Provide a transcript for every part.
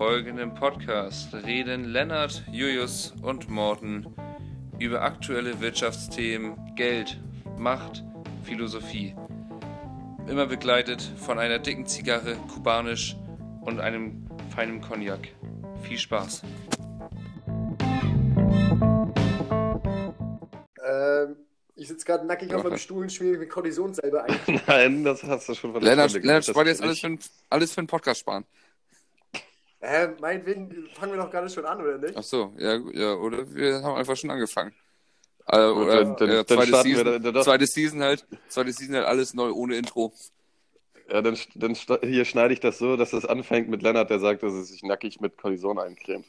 folgenden Podcast reden Lennart, Julius und Morten über aktuelle Wirtschaftsthemen, Geld, Macht, Philosophie. Immer begleitet von einer dicken Zigarre, kubanisch und einem feinen Cognac. Viel Spaß. Ähm, ich sitze gerade nackig auf meinem Stuhl und schmier mir Kortison selber ein. Nein, das hast du schon von der Lennart, Lennart das jetzt alles für, alles für einen Podcast sparen. Äh, meinetwegen fangen wir doch gerade schon an, oder nicht? Ach so, ja, ja, oder wir haben einfach schon angefangen. Äh, oder dann- dann- ja, dann zweite, wir Season, da- da doch. zweite Season halt, zweite Season halt alles neu ohne Intro. Ja, dann, dann hier schneide ich das so, dass es anfängt mit Lennart, der sagt, dass er sich nackig mit Kortison eincremt.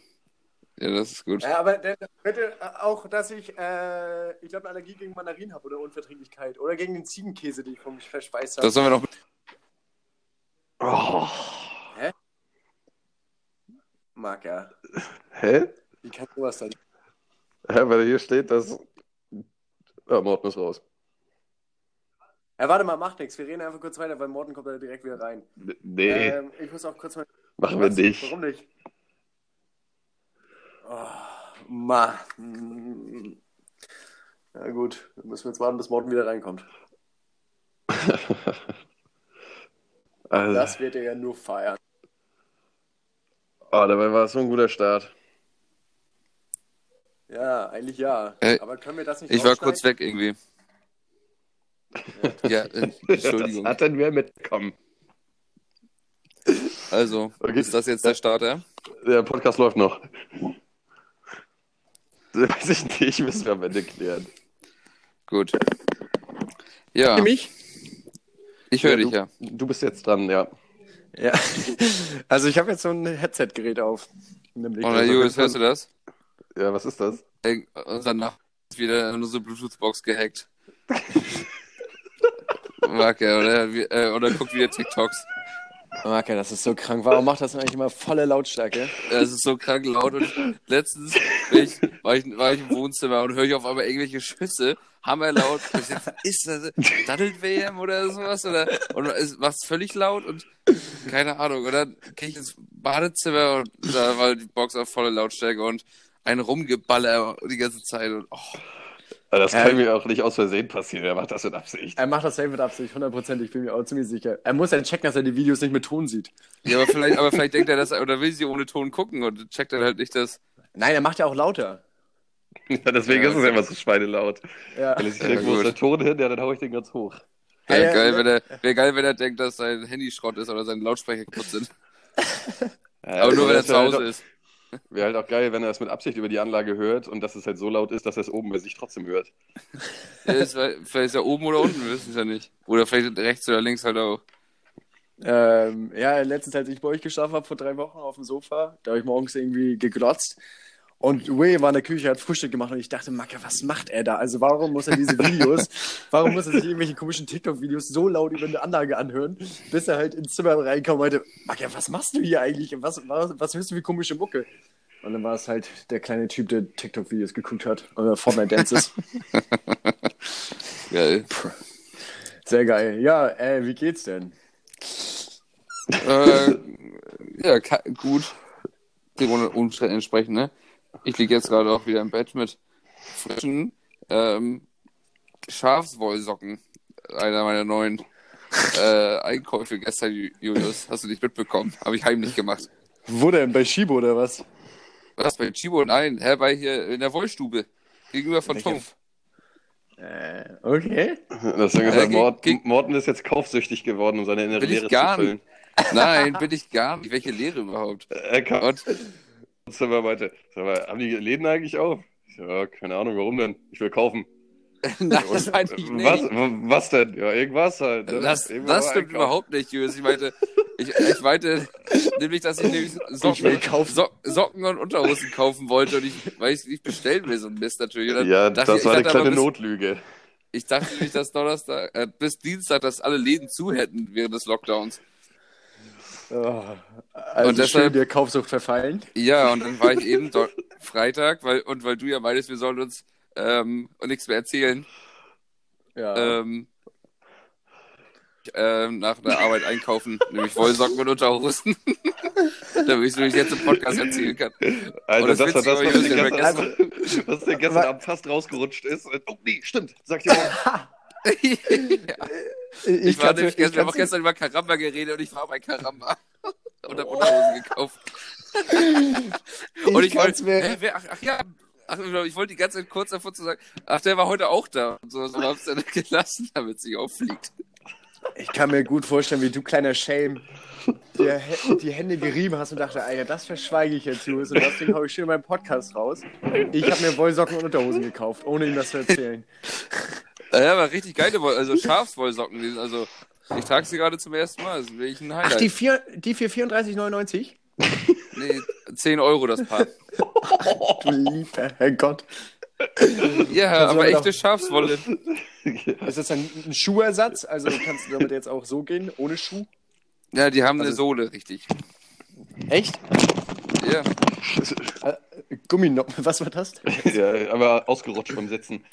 Ja, das ist gut. Ja, aber der, bitte auch, dass ich, äh, ich glaube, eine Allergie gegen Mandarinen habe oder Unverträglichkeit. Oder gegen den Ziegenkäse, den ich von mich verspeist habe. Das sollen wir noch. Oh. Ja. Hä? Wie kann sowas sein? Hä, weil hier steht, dass... Ja, Morten ist raus. Ja, warte mal, macht nichts. Wir reden einfach kurz weiter, weil Morten kommt da direkt wieder rein. Nee, Ähm, ich muss auch kurz mal. machen wir nicht. Warum nicht? Oh, Mann. Na gut, dann müssen wir jetzt warten, bis Morten wieder reinkommt. Also, Das wird er ja nur feiern. Oh, dabei war es so ein guter Start. Ja, eigentlich ja. Äh, Aber können wir das nicht Ich war kurz weg irgendwie. Ja, äh, Das Entschuldigung. hat dann wer mitbekommen. Also, Okay. ist das jetzt der Starter? Der Podcast läuft noch. Weiß ich nicht, müssen wir am Ende klären. Gut. Ja, mich? ich höre Ja, dich ja. Du bist jetzt dran, ja. Ja. Also ich habe jetzt so ein Headset-Gerät auf. Nämlich Und der Julius, hörst du das? Ja, was ist das? Ey, Unser Nachbar ist wieder nur so Bluetooth-Box gehackt. Mag er, oder? Wie- äh, Oder guckt wieder TikToks. Okay, das ist so krank. Warum macht das eigentlich immer volle Lautstärke? Es ist so krank laut und letztens ich, war, ich, war ich im Wohnzimmer und höre ich auf einmal irgendwelche Schüsse, hammerlaut. Ist das? Daddelt WM oder sowas? Oder, und es macht völlig laut und keine Ahnung. Und dann gehe ich ins Badezimmer und da war die Box auf volle Lautstärke und ein Rumgeballer die ganze Zeit. Und, oh, Das kann mir auch nicht aus Versehen passieren. Er macht das mit Absicht. Er macht das safe mit Absicht, 100%. Ich bin mir auch ziemlich sicher. Er muss ja checken, dass er die Videos nicht mit Ton sieht. ja, aber vielleicht, aber vielleicht denkt er das, oder will sie ohne Ton gucken und checkt dann halt nicht das. Nein, er macht ja auch lauter. Ja, deswegen Ja, ist es immer so schweinelaut. Ja. Wenn ich Ja, denke, wo ist der Ton hin? Ja, dann hau ich den ganz hoch. Wäre Ja, geil, ja. wenn er, wäre geil, wenn er denkt, dass sein Handy Schrott ist oder seine Lautsprecher kaputt sind. Ja, Aber nur wenn er das zu wäre Hause halt, ist. Wäre halt auch geil, wenn er es mit Absicht über die Anlage hört und dass es halt so laut ist, dass er es oben bei sich trotzdem hört. Ja, ist, vielleicht ist er oben oder unten, wir wissen es ja nicht. Oder vielleicht rechts oder links halt auch. Ähm, ja, letztens, als ich bei euch geschlafen habe, vor drei Wochen auf dem Sofa, da habe ich morgens irgendwie geglotzt. Und Way war in der Küche, hat Frühstück gemacht und ich dachte, Macke, was macht er da? Also warum muss er diese Videos, warum muss er sich irgendwelche komischen TikTok-Videos so laut über eine Anlage anhören, bis er halt ins Zimmer reinkommt und meinte, Macke, was machst du hier eigentlich? Was, was, was hörst du für komische Mucke? Und dann war es halt der kleine Typ, der TikTok-Videos geguckt hat oder Fortnite-Dances. Geil. Sehr geil. Ja, äh, wie geht's denn? äh, ja, gut. Dem Umständen entsprechend, ne? Ich liege jetzt gerade auch wieder im Bett mit frischen ähm, Schafswollsocken. Einer meiner neuen äh, Einkäufe gestern, Ju- Julius. Hast du nicht mitbekommen? Habe ich heimlich gemacht. Wo denn? Bei Shibo oder was? Was, bei Chibo? Nein, Herr, bei hier in der Wollstube. Gegenüber von Tom. Äh, okay. Deswegen ist Äh, ge- Morten ist jetzt kaufsüchtig geworden, um seine innere Bin ich Leere gar zu füllen. Nein, bin ich gar nicht. Welche Lehre überhaupt? Er kam Und ins Zimmer meinte, sag mal, haben die Läden eigentlich auf? Ja, keine Ahnung, warum denn? Ich will kaufen. nein, das meinte ich nicht. Was, was denn? Ja, irgendwas halt. ne? Das, das mal stimmt einkaufen. überhaupt nicht, Julius. Ich meinte, ich, ich meinte nämlich, dass ich nämlich Socken, Ich. So, Socken und Unterhosen kaufen wollte und ich, weil ich es nicht bestellen will, so ein Mist natürlich. Und Ja, dachte das ich, war eine kleine bis, Notlüge. Ich dachte nämlich, dass Donnerstag, äh, bis Dienstag, dass alle Läden zu hätten während des Lockdowns. Oh, also Und deshalb- schön der Kaufsucht verfallen. Ja, und dann war ich eben dort Freitag, weil, und weil du ja meintest, wir sollen uns ähm, nichts mehr erzählen, Ja. ähm, ähm, nach der Arbeit einkaufen, nämlich Wollsocken und Unterhosen. Damit ich es nämlich jetzt im Podcast erzählen kann. Also das das, war das, was dir ja gestern, was dir gestern Abend fast rausgerutscht ist. Oh, nee, stimmt. Sag dir mal. Ich, Ich, war nämlich ich wir haben gestern über Karamba geredet und ich war bei Karamba. Und hab Unterhosen gekauft. Und ich kann's wollte, hä, wer, ach, ach ja, ach, ich wollte die ganze Zeit kurz davor zu sagen, ach, der war heute auch da. Und so, so hab's dann gelassen, damit es nicht auffliegt. Ich kann mir gut vorstellen, wie du kleiner Shame dir die Hände gerieben hast und dachte, Alter, das verschweige ich jetzt, Julius. Und deswegen hau ich schön meinen Podcast raus. Ich habe mir Wollsocken und Unterhosen gekauft, ohne ihm das zu erzählen. Ja, aber richtig geile Woll, also Schafswollsocken. die sind Also, ich trage sie gerade zum ersten Mal. Das ist wirklich ein Ach, Highlight. die, vier, die für 34,99? Nee, 10 Euro das Paar. Du lieber Herrgott. Ja, Kannst aber echte Schafswolle. Ist das ein, ein Schuhersatz? Also kannst du damit jetzt auch so gehen, ohne Schuh? Ja, die haben eine Also- Sohle, richtig. Echt? Ja. Äh, Gumminoppen, was war das? Ja, aber ausgerutscht vom Sitzen.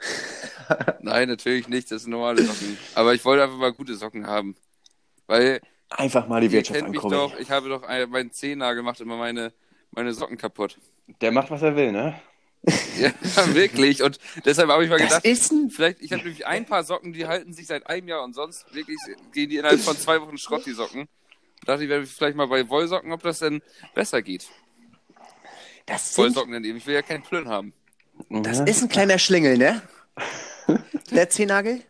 Nein, natürlich nicht. Das sind normale Socken. Aber ich wollte einfach mal gute Socken haben. Weil Einfach mal die Wirtschaft ankurbeln. doch, ich habe doch ein, meinen Zehennagel macht immer meine, meine Socken kaputt. Der macht, was er will, ne? Ja, wirklich. Und deshalb habe ich mal Das gedacht, ist ein... vielleicht, ich habe nämlich ein paar Socken, die halten sich seit einem Jahr und sonst wirklich gehen die innerhalb von zwei Wochen Schrott, die Socken. Da dachte ich, werde vielleicht mal bei Wollsocken, ob das denn besser geht. Das, sind, Wollsocken denn eben. Ich will ja keinen Plön haben. Das ist ein kleiner Schlingel, ne? Der Zehennagel?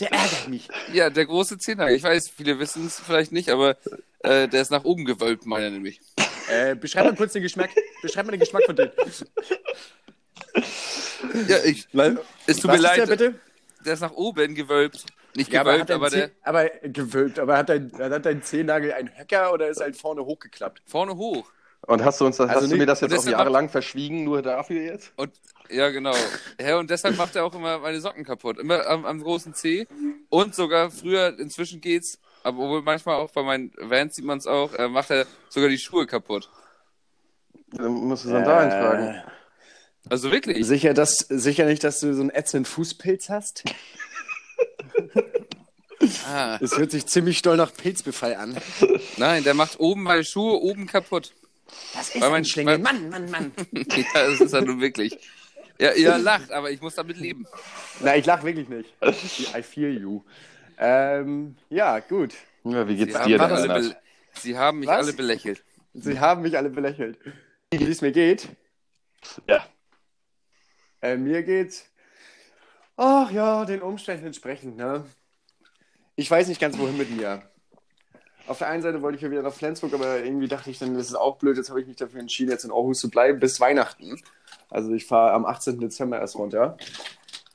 Der ärgert mich. Ja, der große Zehennagel. Ich weiß, viele wissen es vielleicht nicht, aber äh, der ist nach oben gewölbt, meiner nämlich. Äh, beschreib mal kurz den Geschmack. Beschreib mal den Geschmack von denen. Ja, ich, es tut mir ist leid, der bitte? der ist nach oben gewölbt. Nicht Ja, aber, gewölbt, hat aber, dein der aber gewölbt. Aber hat dein, hat dein Zehennagel einen Höcker oder ist halt vorne hochgeklappt? vorne hoch. Und hast du uns das, Also hast du nicht- mir das jetzt auch jahrelang verschwiegen, nur dafür jetzt? Und ja, genau. Ja, und deshalb macht er auch immer meine Socken kaputt. Immer am, am großen C. Und sogar früher, inzwischen geht's, aber wohl manchmal auch bei meinen Vans sieht man es auch, äh, macht er sogar die Schuhe kaputt. Dann musst du Sandalen tragen. Also wirklich. Sicher, dass, sicher nicht, dass du so einen ätzenden Fußpilz hast? Ah, Es hört sich ziemlich doll nach Pilzbefall an. nein, der macht oben meine Schuhe oben kaputt. Das ist Weil mein- ein Schlingel. Mann, Mann, Mann. ja, das ist er nun wirklich. Ja, ihr lacht, aber ich muss damit leben. Na, ich lach wirklich nicht. I feel you. Ähm, ja, gut. Ja, wie geht's Sie dir denn? alle Sie haben mich Was? alle belächelt. Sie haben mich alle belächelt. Wie es mir geht? Ja. Äh, mir geht's. Ach ja, den Umständen entsprechend, ne? Ich weiß nicht ganz, wohin mit mir. Auf der einen Seite wollte ich ja wieder nach Flensburg, aber irgendwie dachte ich dann, das ist auch blöd. Jetzt habe ich mich dafür entschieden, jetzt in Aarhus zu bleiben bis Weihnachten. Also ich fahre am 18. Dezember erst runter.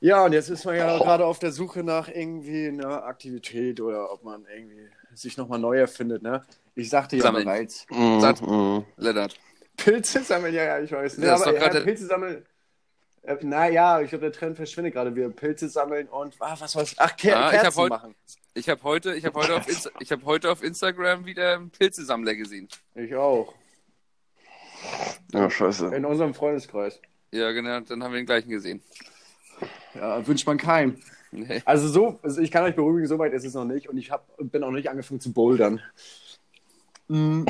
Ja, und jetzt ist man ja gerade auf der Suche nach irgendwie einer Aktivität oder ob man irgendwie sich nochmal neu erfindet, ne? Ich sagte ja Sammeln. bereits. Satt. mhm. Lennart. Pilze sammeln, ja, ja, ich weiß. Ne, aber ja, Pilze sammeln. Äh, naja, ich glaube, der Trend verschwindet gerade. Wir Pilze sammeln und ah, was war's? Ach, Ker Ah, ich hab Kerzen heut- machen. Ich habe heute, ich habe heute, auf Insta ich hab heute auf Instagram wieder einen Pilzesammler gesehen. Ich auch. Ja, scheiße. In unserem Freundeskreis. Ja, genau, dann haben wir den gleichen gesehen. Ja, wünscht man keinem. Nee. Also so, also ich kann euch beruhigen, so weit ist es noch nicht und ich hab, bin auch nicht angefangen zu bouldern.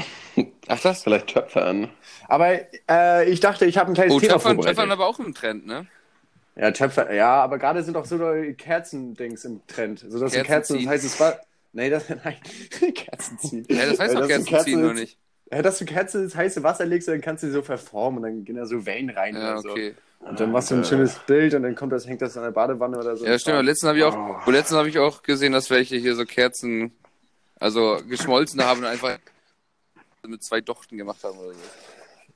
Ach, das? Vielleicht Töpfe an. Aber äh, ich dachte, ich habe ein kleines Oh, Thema Töpfern, vorbereitet. Töpfern aber auch im Trend, ne? Ja, Töpfer, ja, aber gerade sind auch so Kerzendings im Trend. So dass du Kerzen Kerzen, das heißt, es war. Nee, das, nein, Kerzen ziehen. Ja, das heißt Äh, doch dass du Kerzen ziehen, nur ins- nicht. Ja, dass du Kerzen ins heiße Wasser legst, dann kannst du sie so verformen und dann gehen da so Wellen rein Ja, oder so. okay. Und dann machst du ein schönes Bild und dann kommt das, hängt das an der Badewanne oder so. Ja, stimmt. Letztens habe ich auch, oh. letztens habe ich auch gesehen, dass welche hier so Kerzen, also geschmolzen haben und einfach mit zwei Dochten gemacht haben oder so.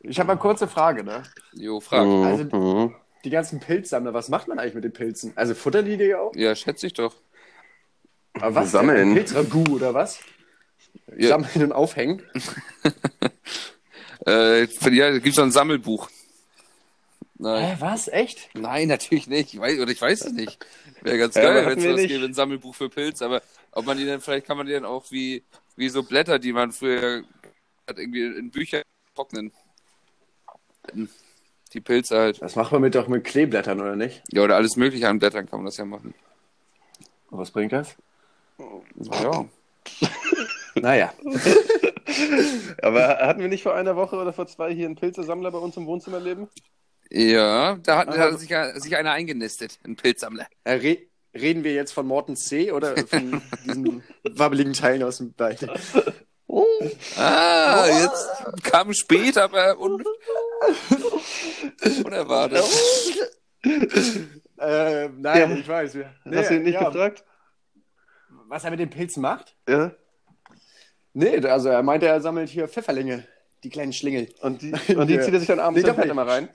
Ich habe mal kurze Frage, ne? Jo, frag. Mhm, Also-. Die ganzen Pilzsammler, was macht man eigentlich mit den Pilzen? Also futtern die die auch? Ja, schätze ich doch. Aber was? Sammeln. Pilzragout oder was? Ja. Sammeln und aufhängen? Äh, ja, gibt's so ein Sammelbuch. Nein, Hä, was? Echt? nein, natürlich nicht. Ich weiß, oder ich weiß es nicht. Wäre ganz Ja, geil, wenn es was gäbe, ein Sammelbuch für Pilz, aber ob man die dann, vielleicht kann man die dann auch wie, wie so Blätter, die man früher hat, irgendwie in Bücher trocknen. Die Pilze halt. Das macht man mit doch mit Kleeblättern, oder nicht? Ja, oder alles mögliche an Blättern kann man das ja machen. Und was bringt das? Ja. Naja. Aber hatten wir nicht vor einer Woche oder vor zwei hier einen Pilzesammler bei uns im Wohnzimmer leben? Ja, da hat, da hat sich, sich einer eingenistet, ein Pilzsammler. Äh, re reden wir jetzt von Morten C. oder von diesen wabbeligen Teilen aus dem Bein? Ah, jetzt kam spät, aber un unerwartet. äh, nein, Ja. ich weiß. Wir, Hast du ihn nicht ja, gefragt? Was er mit den Pilzen macht? Ja. Nee, also er meinte, er sammelt hier Pfefferlinge, die kleinen Schlingel. Und die, und die zieht er sich dann abends Nee, doch nicht. immer rein?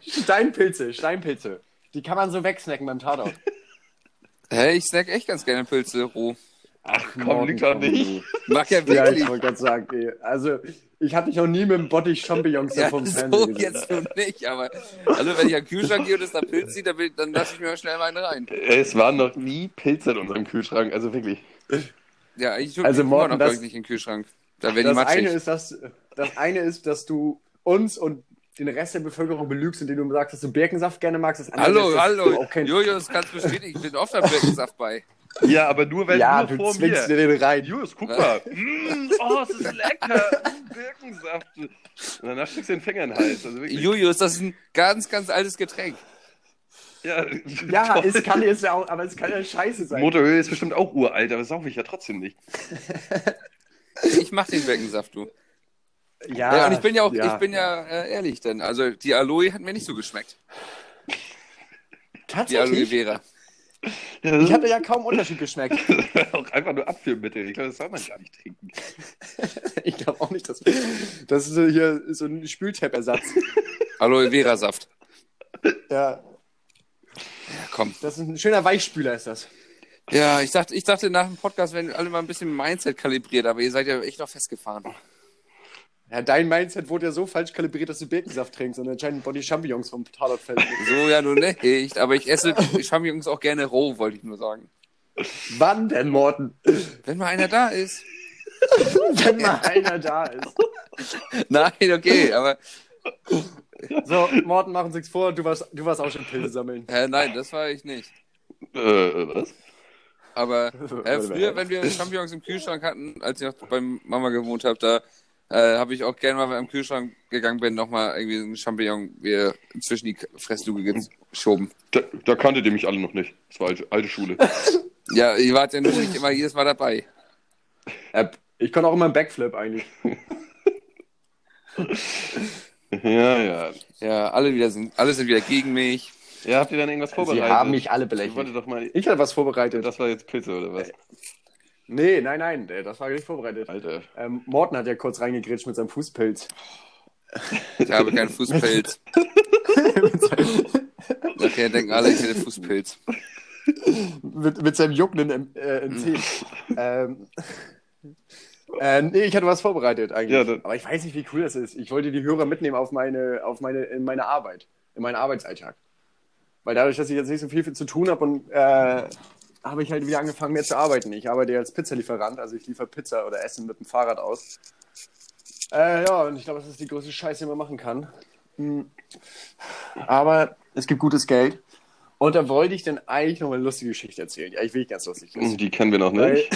Steinpilze, Steinpilze. Die kann man so wegsnacken beim Tatort. Hä, ich snack echt ganz gerne Pilze roh. Ach komm, liegt doch nicht. Mag ja Ja, wirklich. ich wollte gerade sagen, ey, also ich habe dich noch nie mit dem Bottich Champignons da Ja, vom so Fernsehen gesehen. jetzt nun nicht, aber also wenn ich an den Kühlschrank gehe und es da Pilz sieht, dann, dann lasse ich mir mal schnell einen rein. Es waren noch nie Pilze in unserem Kühlschrank, also wirklich. Ja, ich tue Also, also, Morten, noch, das- nicht in den Kühlschrank. Da werden die Das matschig. eine, ist, dass, das eine ist, dass du uns und den Rest der Bevölkerung belügst, indem du sagst, dass du Birkensaft gerne magst. Das andere hallo, ist, dass du hallo. Auch kein, Julius, kannst bestätigen, ich bin oft am Birkensaft bei. Ja, aber nur, wenn ja, nur du vor zwingst mir. dir den rein. Julius, guck mal. Mm, oh, es ist lecker. Mm, Birkensaft. Und danach steckst du den Finger in den Hals. Also. Julius, das ist ein ganz, ganz altes Getränk. Ja, Ja, es kann jetzt ja auch, aber es kann ja scheiße sein. Motoröl ist bestimmt auch uralt, aber saufe ich ja trotzdem nicht. Ich mach den Birkensaft, du. ja, Ja, und ich bin ja auch, ich bin ja äh, ehrlich dann. Also die Aloe hat mir nicht so geschmeckt. Die Aloe tatsächlich. Vera. Ich hatte ja kaum Unterschied geschmeckt. auch einfach nur Abführmittel. Ich glaube, das soll man gar nicht trinken. Ich glaube auch nicht, dass das ist so hier so ein Spültappersatz. Aloe Vera Saft. Ja, Ja, komm. das ist ein schöner Weichspüler, ist das. Ja, ich dachte, ich dachte nach dem Podcast werden alle mal ein bisschen Mindset kalibriert, aber ihr seid ja echt noch festgefahren. Ja, dein Mindset wurde ja so falsch kalibriert, dass du Birkensaft trinkst und anscheinend Body Champignons vom Tatort fällt. So ja nun nicht, aber ich esse Champignons auch gerne roh, wollte ich nur sagen. Wann denn, Morten? Wenn mal einer da ist. Wenn mal einer da ist. Nein, okay, aber So, Morten, machen Sie vor, du warst, du warst auch schon Pilze sammeln. äh, nein, das war ich nicht. Äh, was? Aber äh, früher, wenn wir Champignons im Kühlschrank hatten, als ich noch beim Mama gewohnt habe, da äh, habe ich auch gerne mal, wenn ich im Kühlschrank gegangen bin, nochmal irgendwie einen Champignon mir zwischen die Fressluke geschoben. Da, da kanntet ihr mich alle noch nicht. Das war alte, alte Schule. Ja, ihr wart ja nur nicht immer jedes Mal dabei. Äh, ich kann auch immer einen Backflip eigentlich. ja, ja. Ja, alle wieder sind, alle sind wieder gegen mich. Ja, habt ihr dann irgendwas Sie vorbereitet? haben mich alle Ich belächelt. doch mal. Ich hatte was vorbereitet. Das war jetzt Pilze oder was? Nee, nein, nein, äh, das war nicht vorbereitet. Alter. Ähm, Morten hat ja kurz reingegritscht mit seinem Fußpilz. Ich habe keinen Fußpilz. Nachher denken alle, ich hätte Fußpilz. mit, mit seinem juckenden äh, im Zeh. ähm, äh, nee, ich hatte was vorbereitet eigentlich. Ja, Aber ich weiß nicht, wie cool das ist. Ich wollte die Hörer mitnehmen auf meine, auf meine, in meine Arbeit, in meinen Arbeitsalltag. Weil dadurch, dass ich jetzt nicht so viel zu tun habe und äh, habe ich halt wieder angefangen, mehr zu arbeiten. Ich arbeite ja als Pizzalieferant, also ich liefere Pizza oder Essen mit dem Fahrrad aus. Äh, ja, und ich glaube, das ist die größte Scheiße, die man machen kann. Hm. Aber es gibt gutes Geld. Und da wollte ich dann eigentlich noch mal eine lustige Geschichte erzählen. Ja, ich will ganz lustig. ist. Die kennen wir noch Weil, nicht.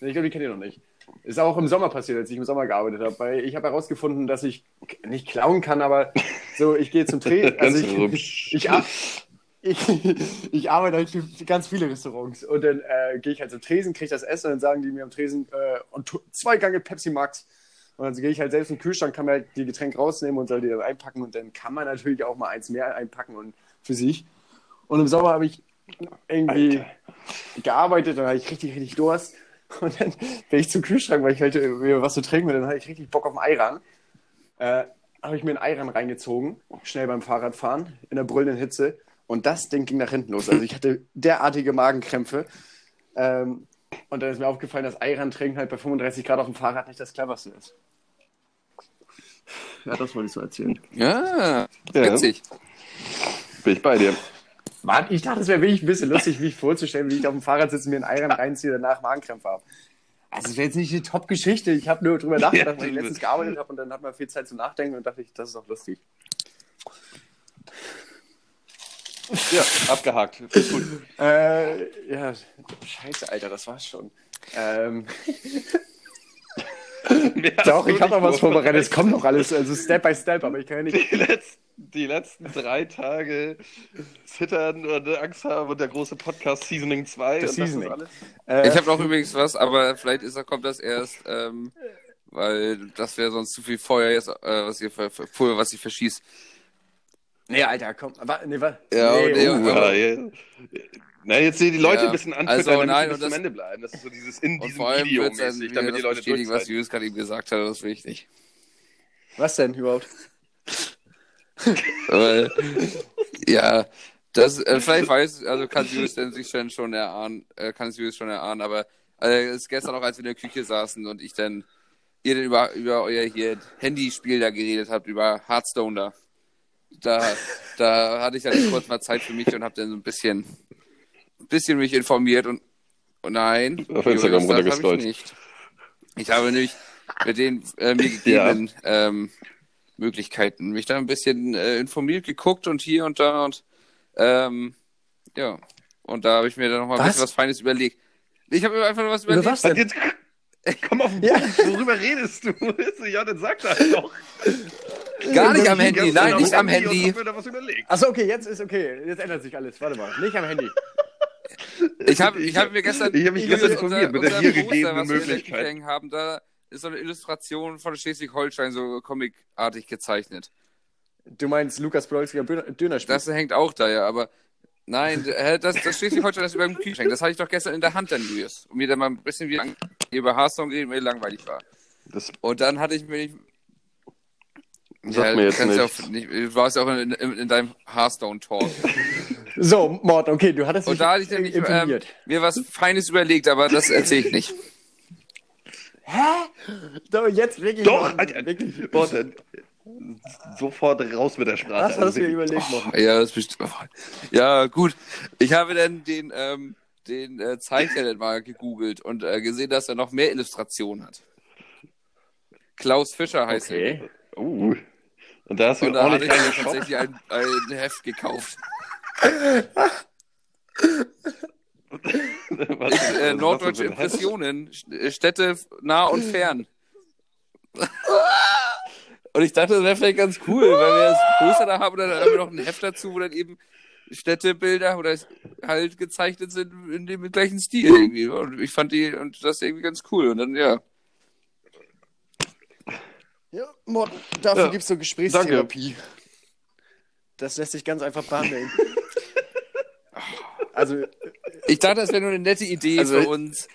ich glaube, die kennt ihr noch nicht. Ist auch im Sommer passiert, als ich im Sommer gearbeitet habe. Weil ich habe herausgefunden, dass ich nicht klauen kann, aber so, ich gehe zum Training. Also ich, ich, ar- ich, ich arbeite halt für ganz viele Restaurants. Und dann äh, gehe ich halt zum Tresen, kriege das Essen und dann sagen die mir am Tresen, äh, und zwei Gange Pepsi Max. Und dann gehe ich halt selbst im Kühlschrank, kann mir halt die Getränke rausnehmen und soll die dann einpacken. Und dann kann man natürlich auch mal eins mehr einpacken und für sich. Und im Sommer habe ich irgendwie gearbeitet, dann hatte ich richtig, richtig Durst. Und dann bin ich zum Kühlschrank, weil ich halt äh, mir was zu trinken will, dann hatte ich richtig Bock auf einen Eiran. Äh, habe ich mir einen Eiran reingezogen, schnell beim Fahrradfahren, in der brüllenden Hitze. Und das Ding ging nach hinten los. Also ich hatte derartige Magenkrämpfe. Ähm, und dann ist mir aufgefallen, dass Eiran trinken halt bei 35 Grad auf dem Fahrrad nicht das cleverste ist. Ja, das wollte ich so erzählen. Ja, Ja. witzig. Bin ich bei dir. Mann, ich dachte, es wäre wirklich ein bisschen lustig, mich vorzustellen, wie ich auf dem Fahrrad sitze, mir einen Eiran reinziehe, danach Magenkrämpfe habe. Also, es wäre jetzt nicht eine Top-Geschichte. Ich habe nur drüber nachgedacht, weil ich Ja, letztens gearbeitet habe und dann hat man viel Zeit zum Nachdenken und dachte ich, das ist doch lustig. Ja, abgehakt. Gut. Äh, ja, scheiße, Alter, das war's schon. Ähm, doch, ich habe noch was vorbereitet. Es kommt noch alles, also Step by Step, aber ich kann ja nicht. Die letzten, die letzten drei Tage zittern und Angst haben und der große Podcast Seasoning 2. Das und Seasoning. Das ist Äh, Ich habe noch übrigens was, aber vielleicht ist, kommt das erst, ähm, weil das wäre sonst zu viel Feuer jetzt, äh, was ihr Pulver, was ich verschießt. Nee, Alter, komm. Wa, nee, wa, Ja, nee, der- uh, alles. Ja, ja. Na, jetzt sehen die Leute Ja. ein bisschen anfüttern, Also, damit nein, sie bis zum Ende bleiben. Das ist so dieses in Und diesem vor allem Video mäßig, damit die Leute bestätigen, was durchhalten. Julius gerade eben gesagt hat, das ist wichtig. was denn überhaupt? Weil, ja, das, äh, vielleicht weiß, also kann Julius denn sich schon, schon erahnen, äh, kann es Julius schon erahnen, aber äh, es ist gestern auch, als wir in der Küche saßen und ich dann, ihr dann über, über euer hier Handyspiel da geredet habt, über Hearthstone da. Da, da hatte ich dann kurz mal Zeit für mich und habe dann so ein bisschen, ein bisschen mich informiert und, und nein, Auf Instagram Julius, das hab runtergescrollt. ich nicht. Ich habe nämlich mit den äh, mir gegebenen ähm, Möglichkeiten mich da ein bisschen äh, informiert, geguckt und hier und da und ähm, ja. Und da habe ich mir dann noch mal ein Was? bisschen was Feines überlegt. Ich habe mir einfach nur was überlegt. was Was denn? Komm auf den Ja. Punkt, worüber redest du? Ja, dann sag das doch. Gar nicht am Handy, nein, mir nicht am Handy. und hab mir da was überlegt. Achso, okay, jetzt ist okay. Jetzt ändert sich alles. Warte mal. Nicht am Handy. Ich habe ich hab mir gestern, Ich hab mich gestern informiert mit der unser hier gegebenen Möglichkeit. Haben, da ist so eine Illustration von Schleswig-Holstein so comicartig gezeichnet. Du meinst Lukas Podolski am Döner- Dönerspiel? Das hängt auch da, ja, aber nein, das, das Schleswig-Holstein ist über dem Kühlschrank. Das hatte ich doch gestern in der Hand dann, Julius. Und mir dann mal ein bisschen wie über Hearthstone geredet, mir langweilig war. Das Und dann hatte ich mir nicht. sagt mir jetzt nicht. ja Auch nicht. Du warst ja auch in, in, in deinem Hearthstone-Talk. So, Mord, okay, du hattest Und da hatte ich nämlich ähm, mir was Feines überlegt, aber das erzähle ich nicht. Doch, jetzt wirklich. Doch, Mord, Alter, wirklich. Dann sofort raus mit der Sprache. Was hast du dir überlegt, Mord? Ja, das best- ja, gut. Ich habe dann den, ähm, den äh, Zeichner dann mal gegoogelt und äh, gesehen, dass er noch mehr Illustrationen hat. Klaus Fischer heißt er. Okay. Uh. Und da hast du Und da auch hatte nicht ich mir tatsächlich ein, ein Heft gekauft. Was, Äh, das norddeutsche? Impressionen, äh, Städte nah und fern. und ich dachte, das wäre vielleicht ganz cool, weil wir das Poster da haben, dann haben wir noch ein Heft dazu, wo dann eben Städtebilder oder halt gezeichnet sind in dem gleichen Stil irgendwie. Und ich fand die und das irgendwie ganz cool. Und dann, ja. Ja, Mord, dafür Ja, gibt's so Gesprächstherapie. Das lässt sich ganz einfach behandeln. also, Ich dachte, das wäre nur eine nette Idee Also- für uns.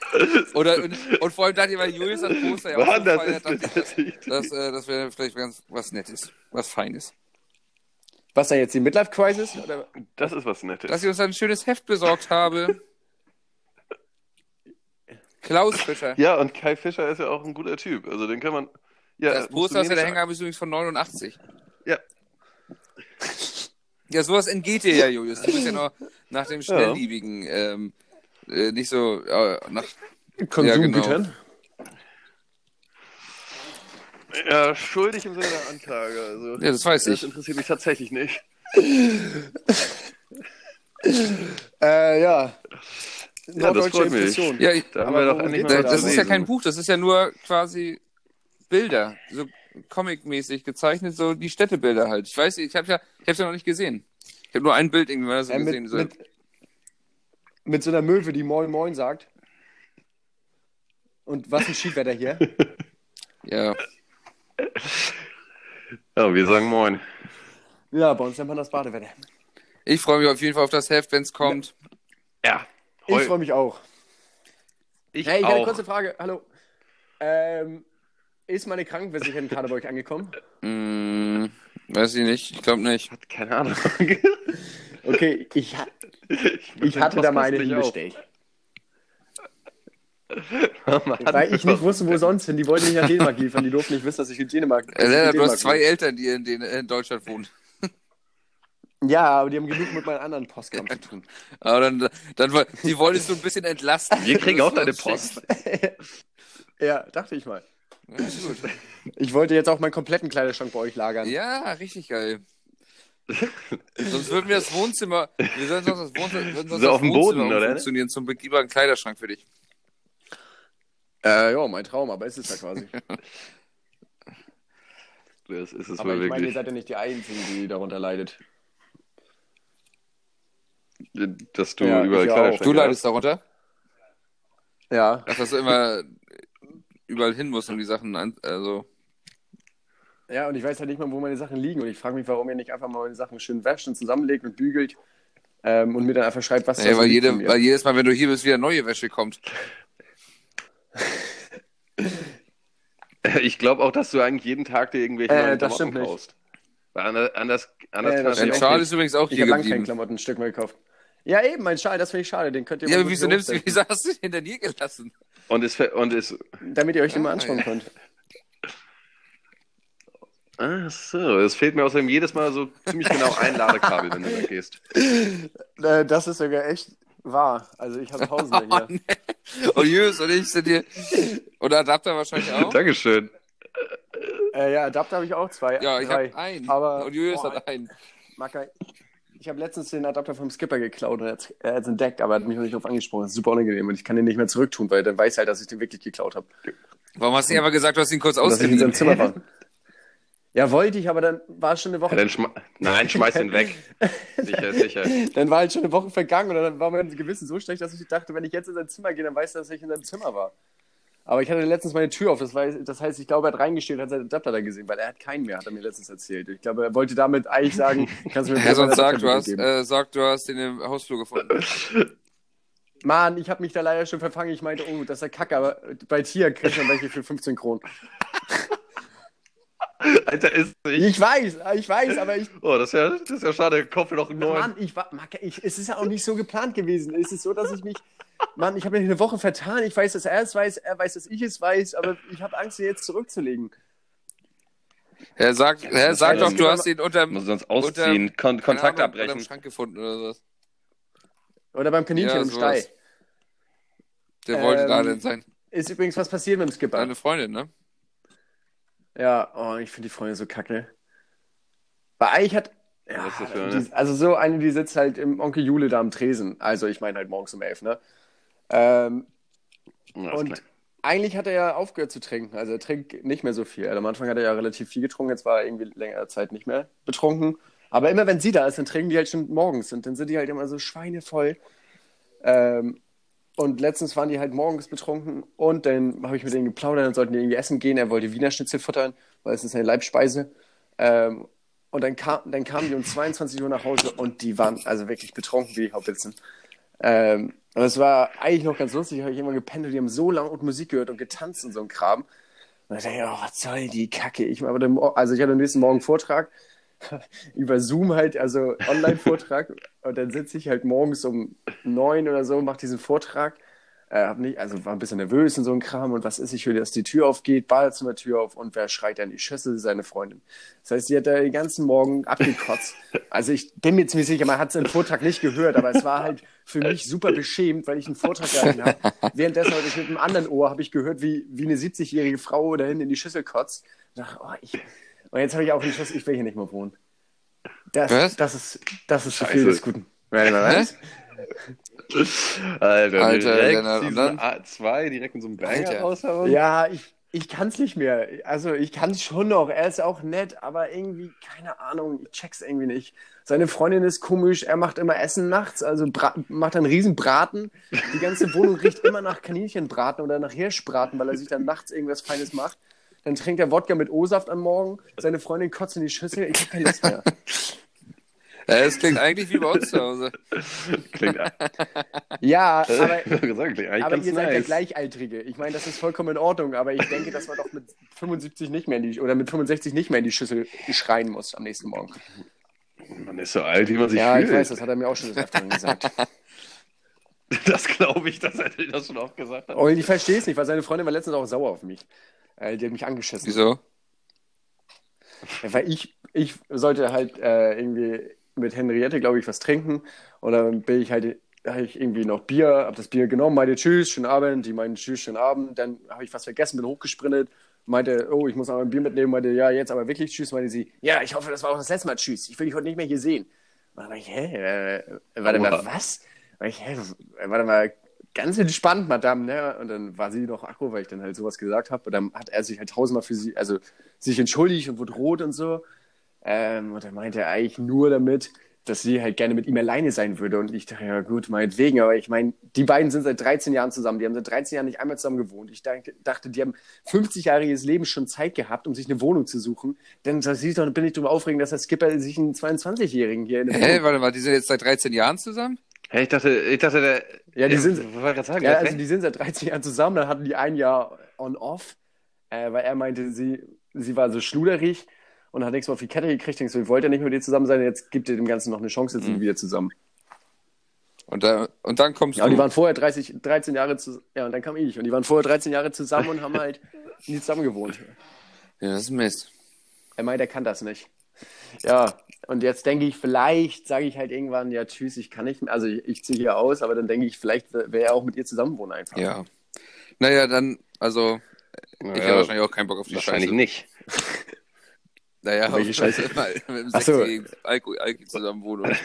Oder, und, und vor allem dachte ich, weil Julius das Poster ja auch Mann, das ist dachte das, das, das wäre vielleicht ganz was Nettes, was Feines. was da jetzt die Midlife Crisis? Oder? Das ist was Nettes. dass ich uns ein schönes Heft besorgt habe. Klaus Fischer. Ja, und Kai Fischer ist ja auch ein guter Typ. Also den kann man. Ja, das Poster, nicht hängen haben, ist übrigens von 89. sagen. Ja, Ja, sowas entgeht dir ja, Julius. Du bist ja noch nach dem Schnellliebigen ähm, äh, nicht so äh, nach. Konsumgütern? ja, schuldig im Sinne der Anklage. Also, Ja, das weiß das ich. interessiert mich tatsächlich nicht. Äh, ja. Ja, das freut mich. Ja, ich, Da haben wir doch endlich mal da, da? was das ist ja kein Buch, das ist ja nur quasi Bilder, so comic-mäßig gezeichnet, so die Städtebilder halt. Ich weiß, ich habe ja, ich habe ja noch nicht gesehen. Ich habe nur ein Bild irgendwann so Äh, gesehen. mit, So. mit, mit so einer Möwe, die Moin Moin sagt. Und was ein Skiwetter hier. Ja, Ja, wir sagen Moin. Ja, bei uns nennt man das Badewetter. ich freue mich auf jeden Fall auf das Heft, wenn es kommt. Ja, Ich heu- freue mich auch. ich Hey, ich habe eine kurze Frage. Hallo. Ähm, ist meine Krankenversicherung bei euch angekommen? Hm, weiß ich nicht, ich glaube nicht. Keine Ahnung. Okay, ich, ha Ich, ich hatte da meine hinbestellt. Weil ich nicht wusste, wo sonst hin. Die wollten mich nach Dänemark liefern. Die durften nicht wissen, dass ich in Dänemark in Lennart, du hast zwei. Eltern, die in, den, in Deutschland wohnen. Ja, aber die haben genug mit meinen anderen Postkram zu tun. Aber dann, dann die wolltest du ein bisschen entlasten. Wir kriegen auch deine Post. Ja, dachte ich mal. Ja, gut. Ich wollte jetzt auch meinen kompletten Kleiderschrank bei euch lagern. ja, richtig geil. Sonst würden wir das Wohnzimmer, wir sollten sonst das Wohnzimmer, würden sonst So das auf dem Wohnzimmer Boden, oder? funktionieren zum begehbaren Kleiderschrank für dich. Äh, ja, mein Traum, aber ist es ja quasi. Das ist es aber ich meine, ihr wirklich. seid ja nicht die Einzigen, die darunter leidet. Dass du Ja, auch. Kleiderschränke Du leidest darunter, Ja. dass du immer überall hin musst, um die Sachen an, also. Ja, und ich weiß halt nicht mal, wo meine Sachen liegen. Und ich frage mich, warum ihr nicht einfach mal meine Sachen schön wäscht und zusammenlegt und bügelt ähm, und mir dann einfach schreibt, was so weil, jede, weil jedes Mal, wenn du hier bist, wieder neue Wäsche kommt. Ich glaube auch, dass du eigentlich jeden Tag dir irgendwelche Äh, neuen das Klamotten kaufst. Weil anders, anders, anders Äh, kann das aussehen. ist übrigens auch Ich hier habe lange keine geblieben. Klamotten ein Stück mehr gekauft. Ja, eben, mein Schal, das finde ich schade. Den könnt ihr Ja, mal aber wieso nimmst du, wieso hast du den hinter dir gelassen? Und ist, und ist Damit ihr euch den mal Ah, anschauen ja. könnt. Ach so, es fehlt mir außerdem jedes Mal so ziemlich genau ein Ladekabel, wenn du weggehst. Äh, das ist sogar echt wahr. Also ich habe Tausende Oh, hier. nee. Und Jus und ich sind hier. Und Adapter wahrscheinlich auch? Dankeschön. Äh, ja, Adapter habe ich auch zwei. Ja, ich drei. habe einen. Aber- und Julius Boah, hat einen. Maka, ich habe letztens den Adapter vom Skipper geklaut und er hat hat's entdeckt, aber er hat mich noch nicht darauf angesprochen. Das ist super unangenehm und ich kann den nicht mehr zurücktun, weil dann weiß er halt, dass ich den wirklich geklaut habe. Warum hast du nicht einfach gesagt, du hast ihn kurz Und dass ich in seinem ausgeliehen? Zimmer war. Ja, wollte ich, aber dann war es schon eine Woche. Ja, dann schme Nein, schmeiß ihn weg. Sicher, sicher. Dann war halt schon eine Woche vergangen und dann war mein Gewissen so schlecht, dass ich dachte, wenn ich jetzt in sein Zimmer gehe, dann weiß er, dass ich in seinem Zimmer war. Aber ich hatte letztens meine Tür auf, das, war, das heißt, ich glaube, er hat reingestellt und hat seinen Adapter da gesehen, weil er hat keinen mehr, hat er mir letztens erzählt. Ich glaube, er wollte damit eigentlich sagen, kannst du mir Ja, sonst meinen sag, du hast, äh, sag, du hast den im Hausflur gefunden. Mann, ich habe mich da leider schon verfangen. Ich meinte, oh, das ist ja kacke, aber bei Tier kriegt man welche für 15 Kronen. Alter, ist nicht. Ich weiß, ich weiß, aber ich, Oh, das ist ja, das ist ja schade. Mir noch einen neuen. Mann, ich war, ich, es ist ja auch nicht so geplant gewesen. Es ist so, dass ich mich, Mann, ich habe mich eine Woche vertan. Ich weiß, dass er es weiß, er weiß, dass ich es weiß, aber ich habe Angst, ihn jetzt zurückzulegen. Er sagt, er sag das doch, du hast ihn unterm, Muss sonst Unter- ausziehen, Kon keine Kontakt Ahnung, abbrechen. Schrank gefunden oder sowas. Oder beim Kaninchen Ja, im. Stall. Der wollte Ähm, da denn sein. Ist übrigens was passiert mit dem Skipper. Deine Freundin, ne? Ja, oh, ich finde die Freundin so kacke. Weil eigentlich hat. Ja, Was ist das für eine? die, also so eine, die sitzt halt im Onkel Jule da am Tresen. Also ich meine halt morgens um elf, ne? Ähm, Ja, und klar. eigentlich hat er ja aufgehört zu trinken. Also er trinkt nicht mehr so viel. Also am Anfang hat er ja relativ viel getrunken, jetzt war er irgendwie längere Zeit nicht mehr betrunken. Aber immer wenn sie da ist, dann trinken die halt schon morgens und dann sind die halt immer so schweinevoll. Ähm, und letztens waren die halt morgens betrunken und dann habe ich mit denen geplaudert, dann sollten die irgendwie essen gehen. Er wollte Wiener Schnitzel futtern, weil es ist seine Leibspeise. Ähm, und dann, kam, dann kamen die um 22 Uhr nach Hause und die waren also wirklich betrunken wie die Haubitzen. Ähm, und es war eigentlich noch ganz lustig, habe ich immer gependelt, die haben so laut Musik gehört und getanzt und so ein Kram. Und dann dachte ich, oh, was soll die Kacke? Ich, aber dann, also ich hatte am nächsten Morgen Vortrag über Zoom halt, also Online-Vortrag. und dann sitze ich halt morgens um neun oder so, mache diesen Vortrag. Äh, hab nicht, also war ein bisschen nervös und so ein Kram und was ist, ich höre, dass die Tür aufgeht, Badezimmertür auf und wer schreit dann in die Schüssel? Seine Freundin. Das heißt, sie hat da den ganzen Morgen abgekotzt. Also ich bin mir ziemlich sicher, man hat den Vortrag nicht gehört, aber es war halt für mich super beschämt, weil ich einen Vortrag gehalten habe. Währenddessen habe ich mit einem anderen Ohr habe ich gehört, wie, wie eine 70-jährige Frau da hinten in die Schüssel kotzt. Und, dachte, oh, ich, und jetzt habe ich auch den Schluss, ich will hier nicht mehr wohnen. Das, Was? das ist, das ist zu viel des Guten. Warte mal, was? Alter, Alter, direkt dann? A2 direkt mit so einem Banger raushauen. Ja, ich, ich kann es nicht mehr. Also ich kann es schon noch. Er ist auch nett, aber irgendwie, keine Ahnung, ich check's irgendwie nicht. Seine Freundin ist komisch, er macht immer Essen nachts, also macht einen riesen Braten. Die ganze Wohnung riecht immer nach Kaninchenbraten oder nach Hirschbraten, weil er sich dann nachts irgendwas Feines macht. Dann trinkt er Wodka mit O-Saft am Morgen. Seine Freundin kotzt in die Schüssel. Ich hab keine Lust mehr. Ja, es klingt eigentlich wie bei uns zu Hause. Klingt, Ja, aber, gesagt, klingt eigentlich aber ihr seid ja nice. Gleichaltrige. Ich meine, das ist vollkommen in Ordnung, aber ich denke, dass man doch mit 75 nicht mehr in die, oder mit 65 nicht mehr in die Schüssel schreien muss am nächsten Morgen. Man ist so alt, wie man sich Ja, fühlt. ich weiß, das hat er mir auch schon des Öfteren gesagt. Das glaube ich, dass er das schon oft gesagt hat. Und ich verstehe es nicht, weil seine Freundin war letztens auch sauer auf mich. Äh, die hat mich angeschissen. Wieso? Ja, weil ich, ich sollte halt äh, irgendwie mit Henriette, glaube ich, was trinken. Und dann bin ich halt, habe ich irgendwie noch Bier, habe das Bier genommen, meinte Tschüss, schönen Abend. Die meinen Tschüss, schönen Abend. Dann habe ich was vergessen, bin hochgesprintet, meinte, oh, ich muss noch ein Bier mitnehmen, meinte, ja, jetzt aber wirklich tschüss, meinte sie, ja, ich hoffe, das war auch das letzte Mal tschüss, ich will dich heute nicht mehr hier sehen. Und dann war ich, hä, äh, warte mal, Aua. was? War ich, hä, warte mal, ganz entspannt, Madame, ne? Und dann war sie noch Akku, weil ich dann halt sowas gesagt habe. Und dann hat er sich halt tausendmal für sie, also sich entschuldigt und wurde rot und so. Ähm, und dann meinte er eigentlich nur damit, dass sie halt gerne mit ihm alleine sein würde. Und ich dachte, ja gut, meinetwegen, aber ich meine, die beiden sind seit 13 Jahren zusammen. Die haben seit 13 Jahren nicht einmal zusammen gewohnt. Ich dachte, die haben 50 Jahre ihres Lebens schon Zeit gehabt, um sich eine Wohnung zu suchen. Denn da sieht doch, bin ich drüber aufregen, dass der Skipper sich einen 22-Jährigen hier in eine Hä, Wohnung warte mal, die sind jetzt seit 13 Jahren zusammen? Hey, ich dachte, ich dachte, der. Ja, die sind- sagen, Ja, also die sind seit 13 Jahren zusammen, dann hatten die ein Jahr on-off, äh, weil er meinte, sie, sie war so schluderig und hat nichts mehr auf die Kette gekriegt. Ich so, ich wollte ja nicht mit ihr zusammen sein, jetzt gibt ihr dem Ganzen noch eine Chance, jetzt sind die wieder zusammen. Und, da, und dann kommst Ja, und du. die waren vorher 30, 13 Jahre zusammen, ja, und dann kam ich. Und die waren vorher 13 Jahre zusammen und haben halt nie zusammen gewohnt. ja, das ist Mist. Er meint, er kann das nicht. Ja, und jetzt denke ich, vielleicht sage ich halt irgendwann, ja, tschüss, ich kann nicht mehr. Also ich, ich ziehe hier aus, aber dann denke ich, vielleicht wäre er auch mit ihr zusammen wohnen einfach. Ja. Naja, dann, also, ich Ja, habe wahrscheinlich auch keinen Bock auf die Wahrscheinlich Scheiße. nicht. Naja, Welche Scheiße? Mal mit einem Ach so. sechsjährigen Alkohol, Alkohol zusammen wohnen. und-